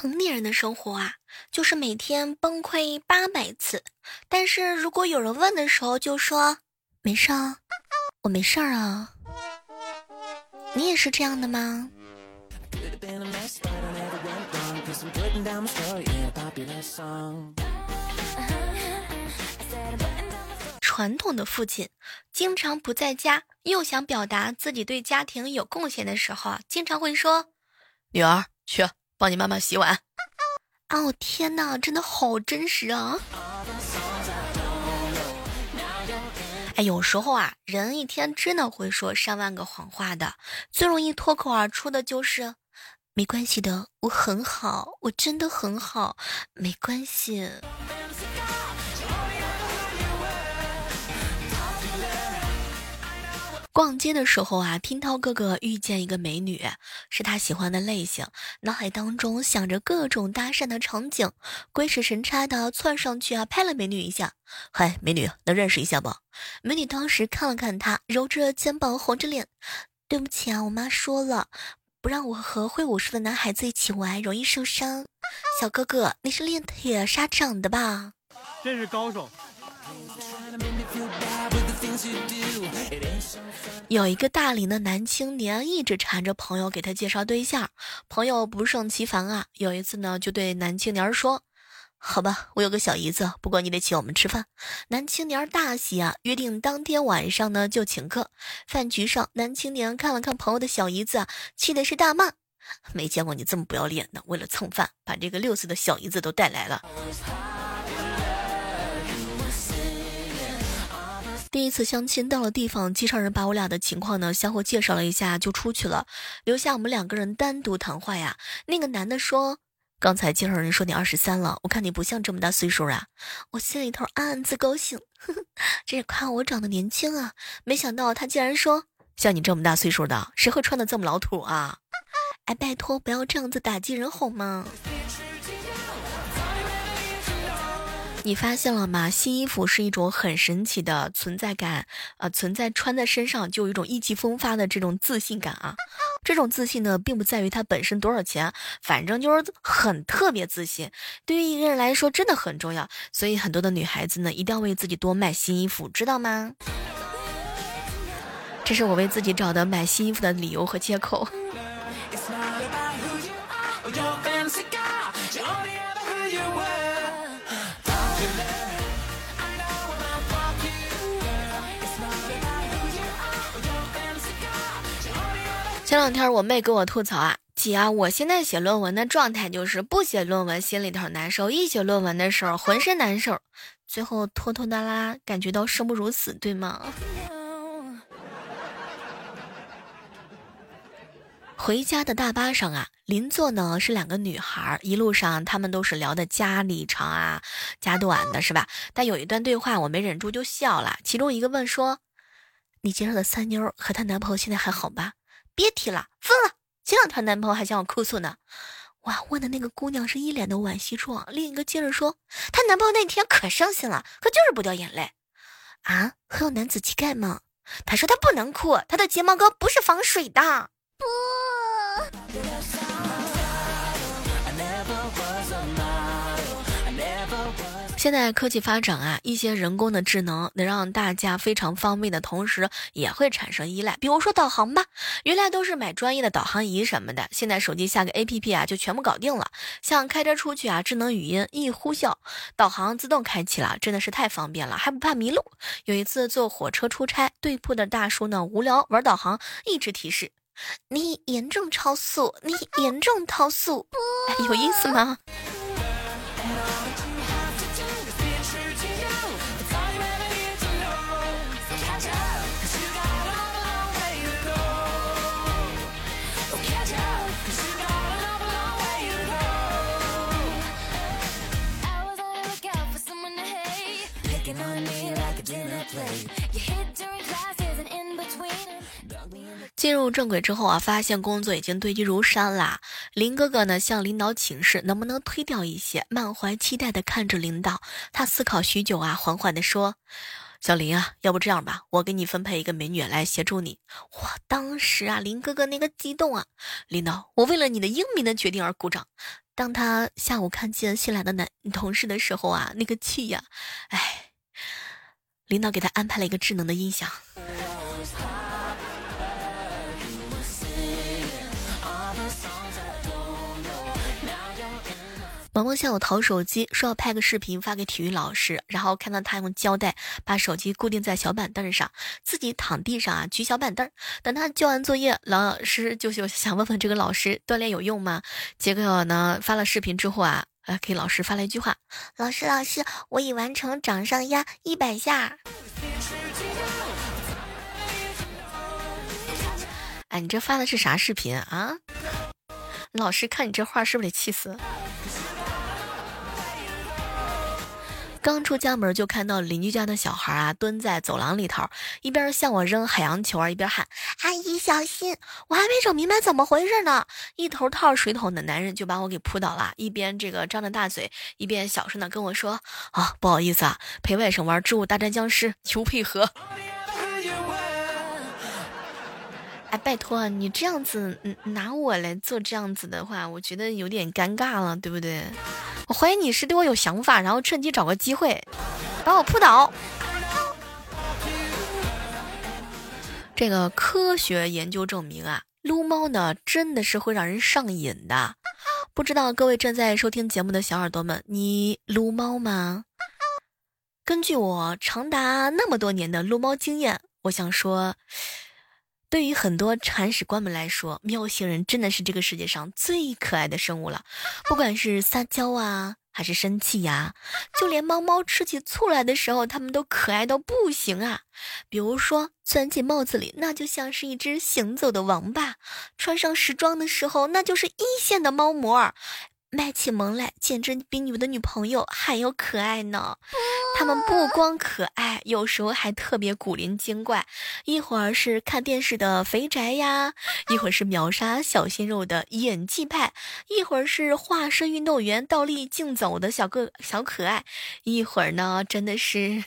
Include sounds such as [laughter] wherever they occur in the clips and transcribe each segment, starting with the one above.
成年人的生活啊，就是每天崩溃八百次，但是如果有人问的时候，就说没事啊，我没事儿啊。你也是这样的吗？[laughs] 传统的父亲经常不在家，又想表达自己对家庭有贡献的时候，经常会说：“女儿，去帮你妈妈洗碗。[laughs] ”哦天哪，真的好真实啊！哎，有时候啊，人一天真的会说上万个谎话的，最容易脱口而出的就是“没关系的，我很好，我真的很好，没关系。”逛街的时候啊，听涛哥哥遇见一个美女，是他喜欢的类型，脑海当中想着各种搭讪的场景，鬼使神差的窜上去啊，拍了美女一下，嗨，美女，能认识一下不？美女当时看了看他，揉着肩膀，红着脸，对不起啊，我妈说了，不让我和会武术的男孩子一起玩，容易受伤。小哥哥，你是练铁砂掌的吧？真是高手。有一个大龄的男青年一直缠着朋友给他介绍对象，朋友不胜其烦啊。有一次呢，就对男青年说：“好吧，我有个小姨子，不过你得请我们吃饭。”男青年大喜啊，约定当天晚上呢就请客。饭局上，男青年看了看朋友的小姨子，气的是大骂：“没见过你这么不要脸的！为了蹭饭，把这个六岁的小姨子都带来了。”第一次相亲到了地方，介绍人把我俩的情况呢相互介绍了一下，就出去了，留下我们两个人单独谈话呀。那个男的说：“刚才介绍人说你二十三了，我看你不像这么大岁数啊。”我心里头暗暗自高兴，呵呵，这是夸我长得年轻啊。没想到他竟然说：“像你这么大岁数的，谁会穿的这么老土啊？” [laughs] 哎，拜托不要这样子打击人好吗？你发现了吗？新衣服是一种很神奇的存在感，呃，存在穿在身上就有一种意气风发的这种自信感啊。这种自信呢，并不在于它本身多少钱，反正就是很特别自信。对于一个人来说，真的很重要。所以很多的女孩子呢，一定要为自己多买新衣服，知道吗？这是我为自己找的买新衣服的理由和借口。前两天我妹给我吐槽啊，姐啊，我现在写论文的状态就是不写论文心里头难受，一写论文的时候浑身难受，最后拖拖拉拉，感觉到生不如死，对吗？回家的大巴上啊，邻座呢是两个女孩，一路上他们都是聊的家里长啊家短的，是吧？但有一段对话我没忍住就笑了，其中一个问说：“你介绍的三妞和她男朋友现在还好吧？”别提了，分了。前两天男朋友还向我哭诉呢。哇，问的那个姑娘是一脸的惋惜状。另一个接着说，她男朋友那天可伤心了，可就是不掉眼泪。啊，很有男子气概吗？他说他不能哭，他的睫毛膏不是防水的。不。[laughs] 现在科技发展啊，一些人工的智能能让大家非常方便的同时，也会产生依赖。比如说导航吧，原来都是买专业的导航仪什么的，现在手机下个 APP 啊，就全部搞定了。像开车出去啊，智能语音一呼啸，导航自动开启了，真的是太方便了，还不怕迷路。有一次坐火车出差，对铺的大叔呢无聊玩导航，一直提示你严重超速，你严重超速，有意思吗？进入正轨之后啊，发现工作已经堆积如山啦。林哥哥呢向领导请示，能不能推掉一些？满怀期待的看着领导，他思考许久啊，缓缓的说：“小林啊，要不这样吧，我给你分配一个美女来协助你。哇，当时啊，林哥哥那个激动啊，领导，我为了你的英明的决定而鼓掌。当他下午看见新来的男同事的时候啊，那个气呀，哎，领导给他安排了一个智能的音响。萌萌向我讨手机，说要拍个视频发给体育老师，然后看到他用胶带把手机固定在小板凳上，自己躺地上啊举小板凳。等他交完作业，老师就就想问问这个老师锻炼有用吗？结果呢发了视频之后啊，呃给老师发了一句话：老师老师，我已完成掌上压一百下。哎，你这发的是啥视频啊？老师看你这话是不是得气死？刚出家门就看到邻居家的小孩啊蹲在走廊里头，一边向我扔海洋球啊，一边喊：“阿姨小心！”我还没整明白怎么回事呢，一头套水桶的男人就把我给扑倒了，一边这个张着大嘴，一边小声的跟我说：“啊，不好意思啊，陪外甥玩《植物大战僵尸》，求配合。”哎，拜托你这样子拿我来做这样子的话，我觉得有点尴尬了，对不对？我怀疑你是对我有想法，然后趁机找个机会把我扑倒。这个科学研究证明啊，撸猫呢真的是会让人上瘾的。不知道各位正在收听节目的小耳朵们，你撸猫吗？根据我长达那么多年的撸猫经验，我想说。对于很多铲屎官们来说，喵星人真的是这个世界上最可爱的生物了。不管是撒娇啊，还是生气呀，就连猫猫吃起醋来的时候，它们都可爱到不行啊。比如说钻进帽子里，那就像是一只行走的王八；穿上时装的时候，那就是一线的猫模。卖起萌来，简直比你们的女朋友还要可爱呢。他们不光可爱，有时候还特别古灵精怪。一会儿是看电视的肥宅呀，一会儿是秒杀小鲜肉的演技派，一会儿是化身运动员倒立竞走的小个小可爱，一会儿呢，真的是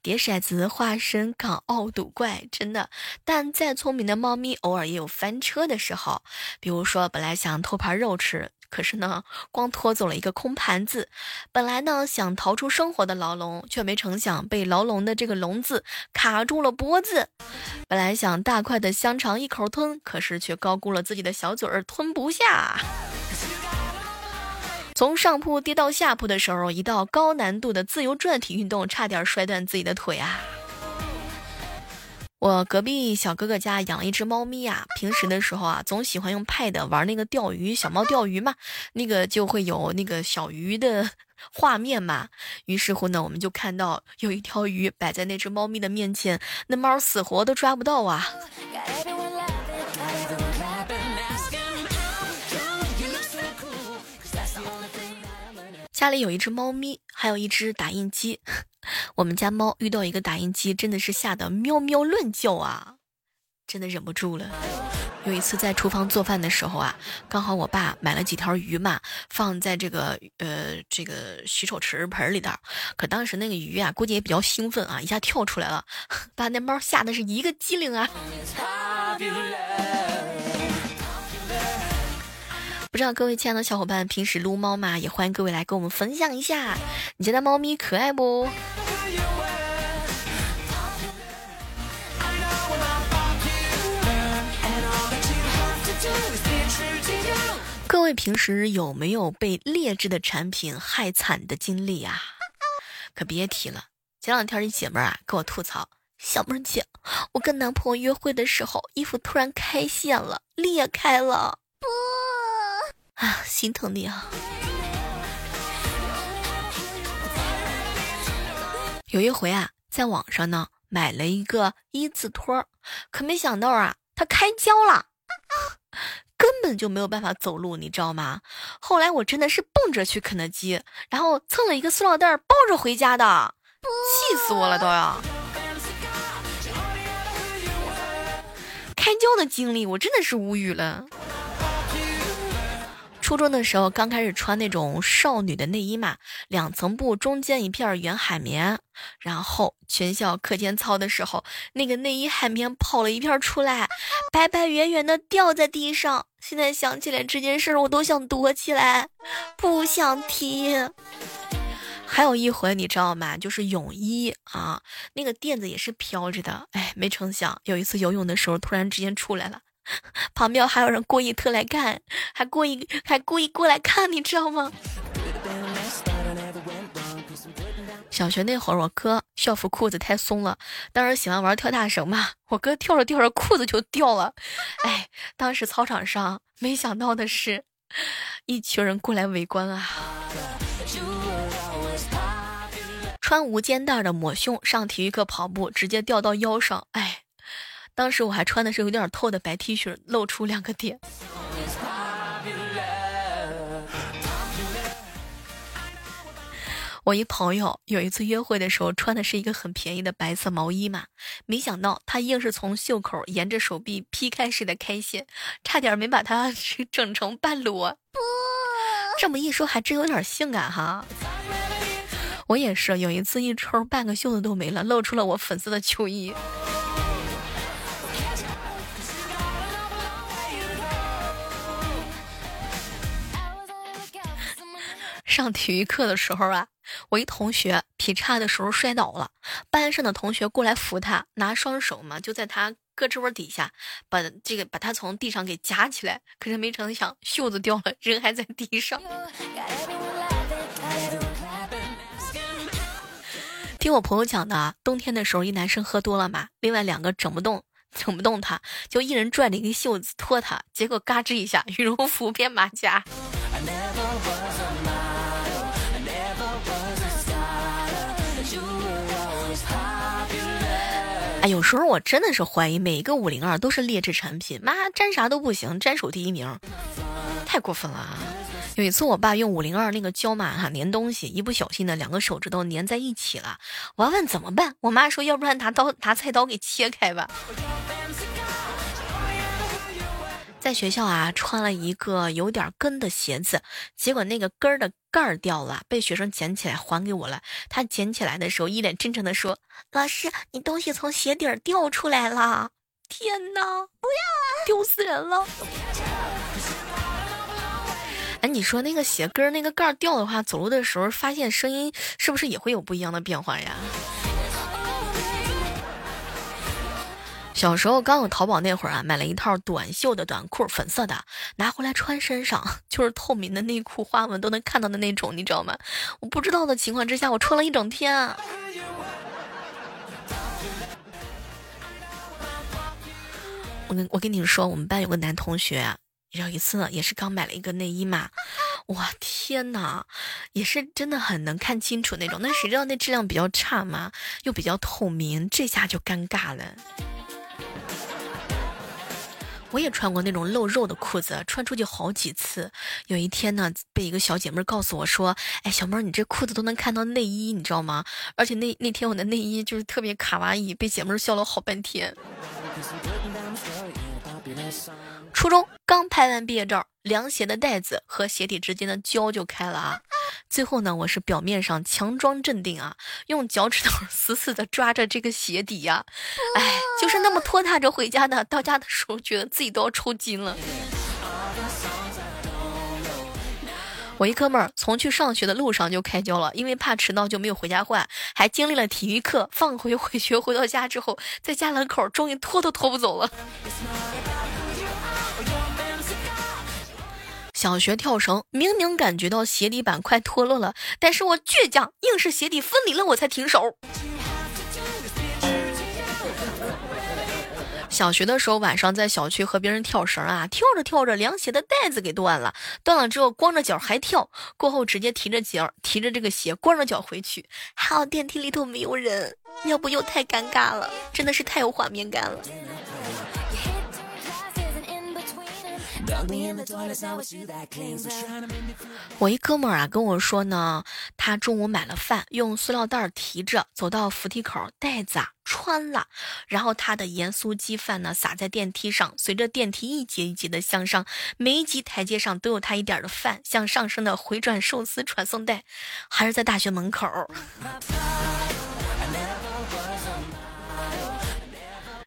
叠骰子化身港澳赌怪，真的。但再聪明的猫咪，偶尔也有翻车的时候。比如说，本来想偷盘肉吃。可是呢，光拖走了一个空盘子。本来呢想逃出生活的牢笼，却没成想被牢笼的这个笼子卡住了脖子。本来想大块的香肠一口吞，可是却高估了自己的小嘴儿，吞不下。从上铺跌到下铺的时候，一道高难度的自由转体运动，差点摔断自己的腿啊！我隔壁小哥哥家养了一只猫咪啊，平时的时候啊，总喜欢用 Pad 玩那个钓鱼小猫钓鱼嘛，那个就会有那个小鱼的 [laughs] 画面嘛。于是乎呢，我们就看到有一条鱼摆在那只猫咪的面前，那猫死活都抓不到啊。家里有一只猫咪，还有一只打印机。我们家猫遇到一个打印机，真的是吓得喵喵乱叫啊！真的忍不住了。有一次在厨房做饭的时候啊，刚好我爸买了几条鱼嘛，放在这个呃这个洗手池盆里头。可当时那个鱼啊，估计也比较兴奋啊，一下跳出来了，[laughs] 把那猫吓得是一个机灵啊！不知道各位亲爱的小伙伴平时撸猫吗？也欢迎各位来跟我们分享一下，你家的猫咪可爱不？各位平时有没有被劣质的产品害惨的经历啊？可别提了，前两天一姐妹啊跟我吐槽，小妹姐，我跟男朋友约会的时候，衣服突然开线了，裂开了。不。啊，心疼你啊！有一回啊，在网上呢买了一个一字拖，可没想到啊，它开胶了，根本就没有办法走路，你知道吗？后来我真的是蹦着去肯德基，然后蹭了一个塑料袋抱着回家的，气死我了都要！开胶的经历，我真的是无语了。初中的时候刚开始穿那种少女的内衣嘛，两层布中间一片圆海绵，然后全校课间操的时候，那个内衣海绵跑了一片出来，白白圆圆的掉在地上。现在想起来这件事，我都想躲起来，不想提。还有一回你知道吗？就是泳衣啊，那个垫子也是飘着的，哎，没成想有一次游泳的时候，突然之间出来了。旁边还有人故意特来看，还故意还故意过来看，你知道吗？小学那会儿，我哥校服裤子太松了，当时喜欢玩跳大绳嘛，我哥跳着跳着裤子就掉了，哎，当时操场上没想到的是，一群人过来围观啊，穿无肩带的抹胸上体育课跑步，直接掉到腰上，哎。当时我还穿的是有点透的白 T 恤，露出两个点。我一朋友有一次约会的时候穿的是一个很便宜的白色毛衣嘛，没想到他硬是从袖口沿着手臂劈开式的开线，差点没把他 [laughs] 整成半裸。不，这么一说还真有点性感哈。我也是有一次一抽半个袖子都没了，露出了我粉色的秋衣。上体育课的时候啊，我一同学劈叉的时候摔倒了，班上的同学过来扶他，拿双手嘛就在他胳肢窝底下把这个把他从地上给夹起来，可是没成想袖子掉了，人还在地上。听我朋友讲的，冬天的时候一男生喝多了嘛，另外两个整不动整不动他，就一人拽着一个袖子拖他，结果嘎吱一下，羽绒服变马甲。哎，有时候我真的是怀疑每一个五零二都是劣质产品，妈粘啥都不行，粘手第一名，太过分了啊！有一次我爸用五零二那个胶嘛哈粘东西，一不小心呢两个手指头粘在一起了，我要问怎么办，我妈说要不然拿刀拿菜刀给切开吧。在学校啊，穿了一个有点跟的鞋子，结果那个跟儿的盖儿掉了，被学生捡起来还给我了。他捡起来的时候，一脸真诚的说：“老师，你东西从鞋底儿掉出来了。”天哪，不要啊，丢死人了！哎，你说那个鞋跟儿那个盖儿掉的话，走路的时候发现声音是不是也会有不一样的变化呀？小时候刚有淘宝那会儿啊，买了一套短袖的短裤，粉色的，拿回来穿身上 [laughs] 就是透明的内裤，花纹都能看到的那种，你知道吗？我不知道的情况之下，我穿了一整天。我跟我跟你们说，我们班有个男同学，有一次呢，也是刚买了一个内衣嘛，哇天哪，也是真的很能看清楚那种，那谁知道那质量比较差嘛，又比较透明，这下就尴尬了。我也穿过那种露肉的裤子，穿出去好几次。有一天呢，被一个小姐妹告诉我说：“哎，小妹儿，你这裤子都能看到内衣，你知道吗？而且那那天我的内衣就是特别卡哇伊，被姐妹儿笑了好半天。”初中刚拍完毕业照，凉鞋的带子和鞋底之间的胶就开了啊！最后呢，我是表面上强装镇定啊，用脚趾头死死的抓着这个鞋底呀，哎，就是那么拖沓着回家的。到家的时候，觉得自己都要抽筋了。我一哥们儿从去上学的路上就开胶了，因为怕迟到就没有回家换，还经历了体育课放回回学，回到家之后，在家门口终于拖都拖不走了。小学跳绳，明明感觉到鞋底板快脱落了，但是我倔强，硬是鞋底分离了我才停手。小学的时候，晚上在小区和别人跳绳啊，跳着跳着，凉鞋的带子给断了，断了之后光着脚还跳，过后直接提着脚，提着这个鞋，光着脚回去，还好电梯里头没有人，要不又太尴尬了，真的是太有画面感了。我一哥们儿啊跟我说呢，他中午买了饭，用塑料袋提着走到扶梯口，袋子啊穿了，然后他的盐酥鸡饭呢撒在电梯上，随着电梯一节一节的向上，每一级台阶上都有他一点的饭，像上升的回转寿司传送带，还是在大学门口。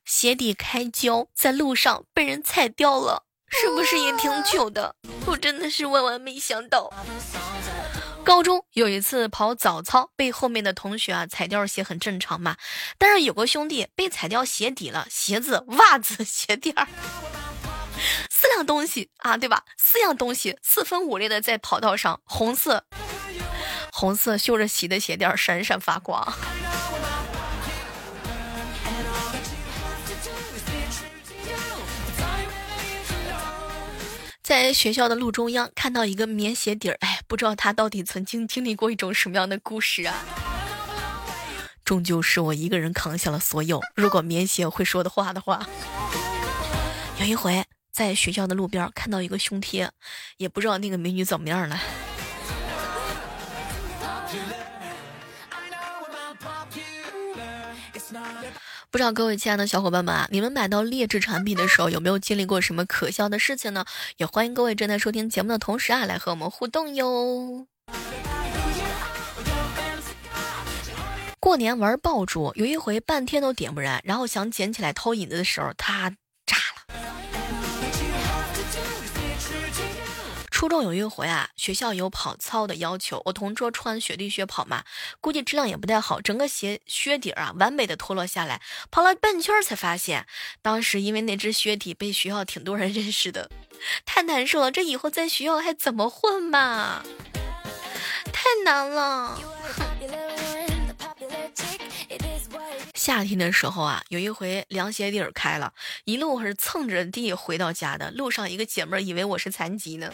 鞋底开胶，在路上被人踩掉了，是不是也挺糗的？我真的是万万没想到。高中有一次跑早操，被后面的同学啊踩掉鞋很正常嘛。但是有个兄弟被踩掉鞋底了，鞋子、袜子、鞋垫儿，四样东西啊，对吧？四样东西四分五裂的在跑道上，红色、红色绣着喜的鞋垫闪闪发光。在学校的路中央看到一个棉鞋底儿，哎，不知道他到底曾经经历过一种什么样的故事啊？终究是我一个人扛下了所有。如果棉鞋会说的话的话，有一回在学校的路边看到一个胸贴，也不知道那个美女怎么样了。不知道各位亲爱的小伙伴们啊，你们买到劣质产品的时候，有没有经历过什么可笑的事情呢？也欢迎各位正在收听节目的同时啊，来和我们互动哟。过年玩爆竹，有一回半天都点不燃，然后想捡起来偷引子的时候，他。初中有一回啊，学校有跑操的要求，我同桌穿雪地靴跑嘛，估计质量也不太好，整个鞋靴底儿啊完美的脱落下来，跑了半圈才发现，当时因为那只靴底被学校挺多人认识的，太难受了，这以后在学校还怎么混嘛？太难了。[laughs] 夏天的时候啊，有一回凉鞋底儿开了，一路是蹭着地回到家的。路上一个姐妹儿以为我是残疾呢。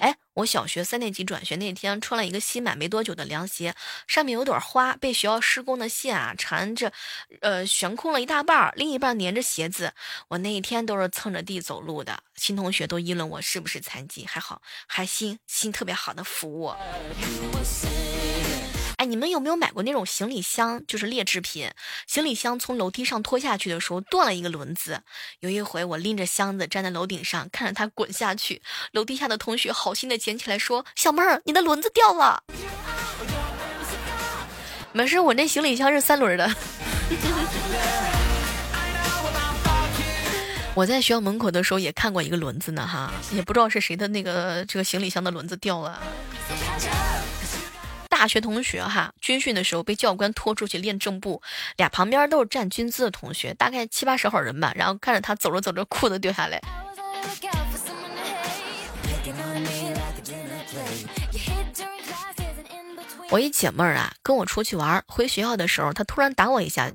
哎，我小学三年级转学那天穿了一个新买没多久的凉鞋，上面有朵花，被学校施工的线啊缠着，呃悬空了一大半儿，另一半粘着鞋子。我那一天都是蹭着地走路的，新同学都议论我是不是残疾，还好还心心特别好的扶我。你们有没有买过那种行李箱？就是劣质品，行李箱从楼梯上拖下去的时候断了一个轮子。有一回我拎着箱子站在楼顶上，看着它滚下去，楼底下的同学好心的捡起来说：“小妹儿，你的轮子掉了。”没事，我那行李箱是三轮的。我在学校门口的时候也看过一个轮子呢，哈，也不知道是谁的那个这个行李箱的轮子掉了。大学同学哈，军训的时候被教官拖出去练正步，俩旁边都是站军姿的同学，大概七八十号人吧。然后看着他走着走着，裤子掉下来。我一姐妹儿啊，跟我出去玩，回学校的时候，她突然打我一下。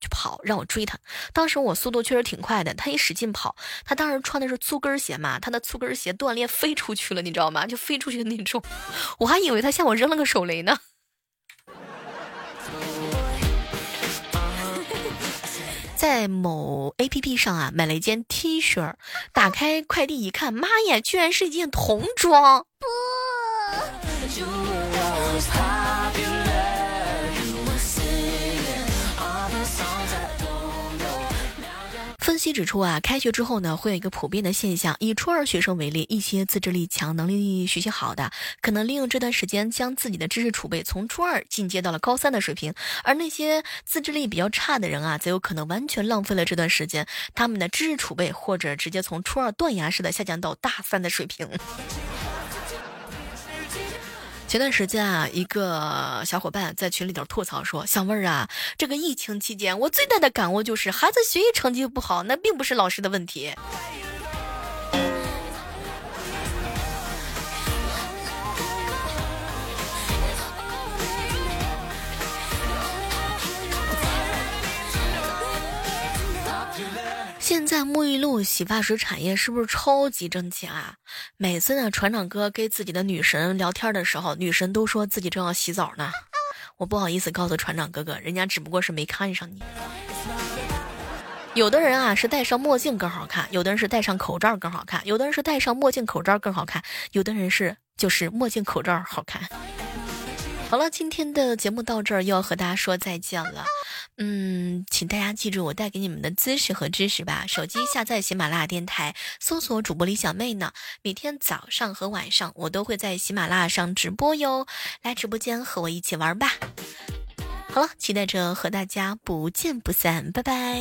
就跑，让我追他。当时我速度确实挺快的，他一使劲跑，他当时穿的是粗跟鞋嘛，他的粗跟鞋断裂飞出去了，你知道吗？就飞出去的那种，我还以为他向我扔了个手雷呢。[laughs] 在某 A P P 上啊，买了一件 T 恤，打开快递一看，妈呀，居然是一件童装！不。分析指出啊，开学之后呢，会有一个普遍的现象。以初二学生为例，一些自制力强、能力学习好的，可能利用这段时间将自己的知识储备从初二进阶到了高三的水平；而那些自制力比较差的人啊，则有可能完全浪费了这段时间，他们的知识储备或者直接从初二断崖式的下降到大三的水平。前段时间啊，一个小伙伴在群里头吐槽说：“小妹儿啊，这个疫情期间，我最大的感悟就是，孩子学习成绩不好，那并不是老师的问题。”现在沐浴露、洗发水产业是不是超级挣钱啊？每次呢，船长哥跟自己的女神聊天的时候，女神都说自己正要洗澡呢。我不好意思告诉船长哥哥，人家只不过是没看上你。有的人啊是戴上墨镜更好看，有的人是戴上口罩更好看，有的人是戴上墨镜口罩更好看，有的人是就是墨镜口罩好看。好了，今天的节目到这儿又要和大家说再见了。嗯，请大家记住我带给你们的知识和知识吧。手机下载喜马拉雅电台，搜索主播李小妹呢。每天早上和晚上我都会在喜马拉雅上直播哟，来直播间和我一起玩吧。好了，期待着和大家不见不散，拜拜。